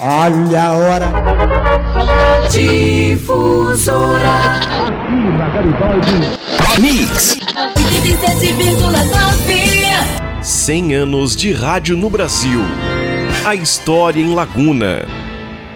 Olha a hora. Difusora. Aqui na Garibaldi. Mix. 100 anos de rádio no Brasil. A história em Laguna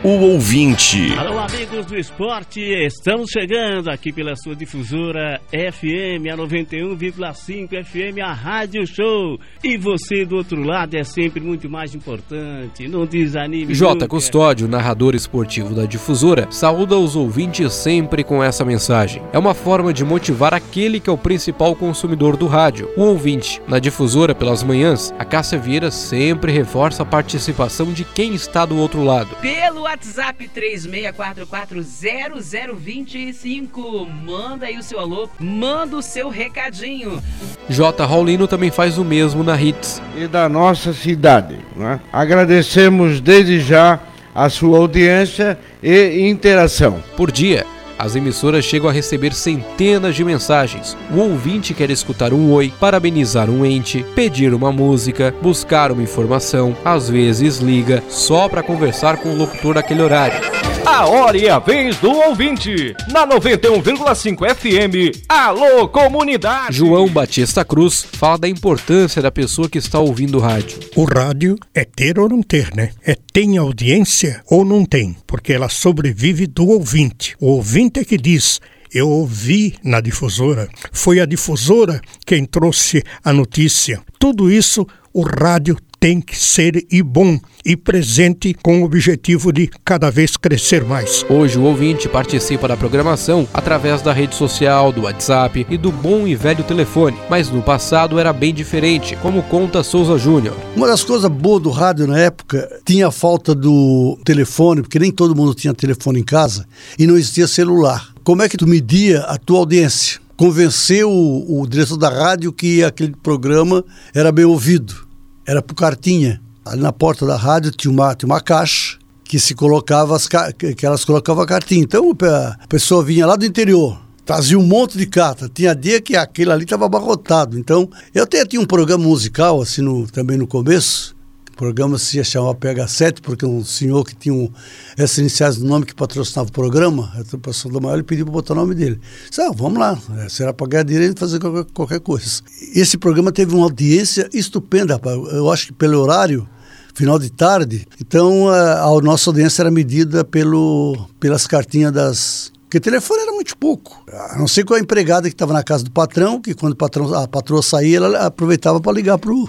o ouvinte. Alô, amigos do esporte, estamos chegando aqui pela sua difusora FM, a 91,5 FM, a Rádio Show. E você do outro lado é sempre muito mais importante, não desanime. J. Nunca. Custódio, narrador esportivo da difusora, saúda os ouvintes sempre com essa mensagem. É uma forma de motivar aquele que é o principal consumidor do rádio, o ouvinte. Na difusora, pelas manhãs, a Cássia Vieira sempre reforça a participação de quem está do outro lado. Pelo WhatsApp 36440025. Manda aí o seu alô, manda o seu recadinho. J. Raulino também faz o mesmo na Hits. E da nossa cidade. Né? Agradecemos desde já a sua audiência e interação. Por dia, as emissoras chegam a receber centenas de mensagens. O ouvinte quer escutar um oi, parabenizar um ente, pedir uma música, buscar uma informação, às vezes liga só para conversar com o locutor naquele horário. A hora e a vez do ouvinte, na 91,5 FM. Alô, comunidade! João Batista Cruz fala da importância da pessoa que está ouvindo o rádio. O rádio é ter ou não ter, né? É tem audiência ou não tem, porque ela sobrevive do ouvinte. O ouvinte é que diz eu ouvi na difusora. Foi a difusora quem trouxe a notícia. Tudo isso o rádio tem que ser e bom e presente com o objetivo de cada vez crescer mais. Hoje o ouvinte participa da programação através da rede social, do WhatsApp e do bom e velho telefone, mas no passado era bem diferente, como conta Souza Júnior. Uma das coisas boas do rádio na época tinha a falta do telefone, porque nem todo mundo tinha telefone em casa e não existia celular. Como é que tu media a tua audiência? Convencer o, o diretor da rádio que aquele programa era bem ouvido era por cartinha. Ali na porta da rádio tinha uma, tinha uma caixa que se colocava as que elas colocavam a cartinha. Então a pessoa vinha lá do interior, trazia um monte de carta. Tinha dia que aquele ali estava abarrotado. Então eu até tinha um programa musical assim no, também no começo programa se ia chamar PH7, porque um senhor que tinha um, essas iniciais do nome que patrocinava o programa, a pessoa da maior, ele pediu para botar o nome dele. Disse, ah, vamos lá, é, será para ganhar dinheiro e fazer qualquer, qualquer coisa. Esse programa teve uma audiência estupenda, rapaz. eu acho que pelo horário, final de tarde, então a, a nossa audiência era medida pelo, pelas cartinhas das, porque telefone era muito pouco. A não ser com a empregada que estava na casa do patrão, que quando o patrão, a patroa saía, ela aproveitava para ligar para o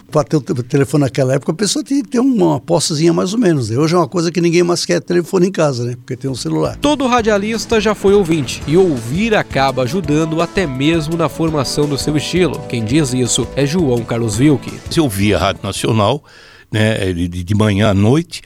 telefone naquela época, a pessoa tinha que ter uma possezinha mais ou menos. Hoje é uma coisa que ninguém mais quer telefone em casa, né? Porque tem um celular. Todo radialista já foi ouvinte, e ouvir acaba ajudando até mesmo na formação do seu estilo. Quem diz isso é João Carlos Vilke. Eu ouvia a Rádio Nacional, né, de manhã à noite,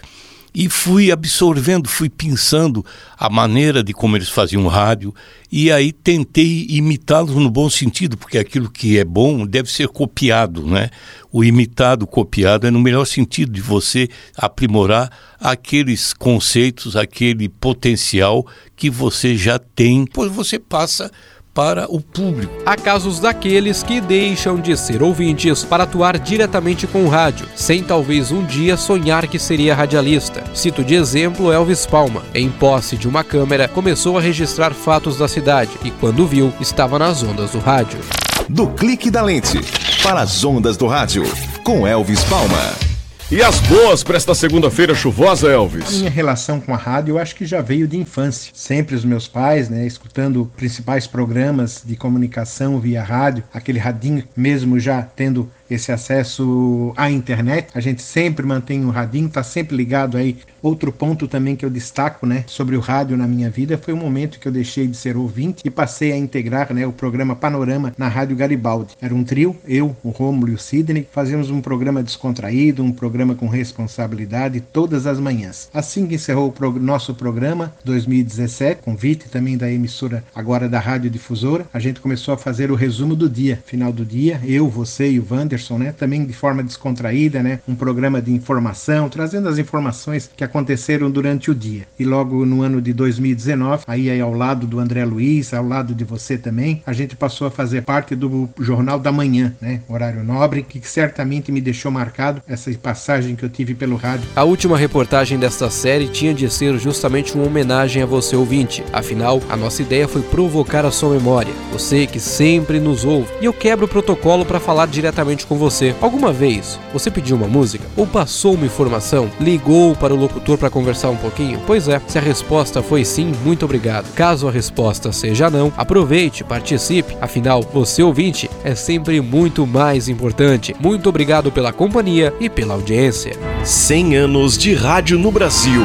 e fui absorvendo, fui pensando a maneira de como eles faziam rádio e aí tentei imitá-los no bom sentido, porque aquilo que é bom deve ser copiado, né? O imitado, copiado é no melhor sentido de você aprimorar aqueles conceitos, aquele potencial que você já tem, pois você passa para o público. Há casos daqueles que deixam de ser ouvintes para atuar diretamente com o rádio, sem talvez um dia sonhar que seria radialista. Cito de exemplo Elvis Palma. Em posse de uma câmera, começou a registrar fatos da cidade e, quando viu, estava nas ondas do rádio. Do clique da lente para as ondas do rádio, com Elvis Palma. E as boas para esta segunda-feira chuvosa, Elvis? Minha relação com a rádio eu acho que já veio de infância. Sempre os meus pais, né, escutando principais programas de comunicação via rádio, aquele radinho mesmo já tendo esse acesso à internet. A gente sempre mantém o radinho, tá sempre ligado aí. Outro ponto também que eu destaco, né, sobre o rádio na minha vida foi o momento que eu deixei de ser ouvinte e passei a integrar, né, o programa Panorama na Rádio Garibaldi. Era um trio, eu, o Rômulo e o Sidney, fazíamos um programa descontraído, um programa com responsabilidade todas as manhãs. Assim que encerrou o pro nosso programa 2017, convite também da emissora agora da Rádio Difusora, a gente começou a fazer o resumo do dia. Final do dia, eu, você e o Vander Peterson, né? Também de forma descontraída, né? Um programa de informação, trazendo as informações que aconteceram durante o dia. E logo no ano de 2019, aí, aí ao lado do André Luiz, ao lado de você também, a gente passou a fazer parte do Jornal da Manhã, né? Horário nobre, que certamente me deixou marcado essa passagem que eu tive pelo rádio. A última reportagem desta série tinha de ser justamente uma homenagem a você ouvinte. Afinal, a nossa ideia foi provocar a sua memória. Você que sempre nos ouve. E eu quebro o protocolo para falar diretamente com você. Alguma vez você pediu uma música ou passou uma informação, ligou para o locutor para conversar um pouquinho? Pois é, se a resposta foi sim, muito obrigado. Caso a resposta seja não, aproveite, participe. Afinal, você ouvinte é sempre muito mais importante. Muito obrigado pela companhia e pela audiência. 100 anos de rádio no Brasil.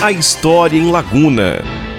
A história em Laguna.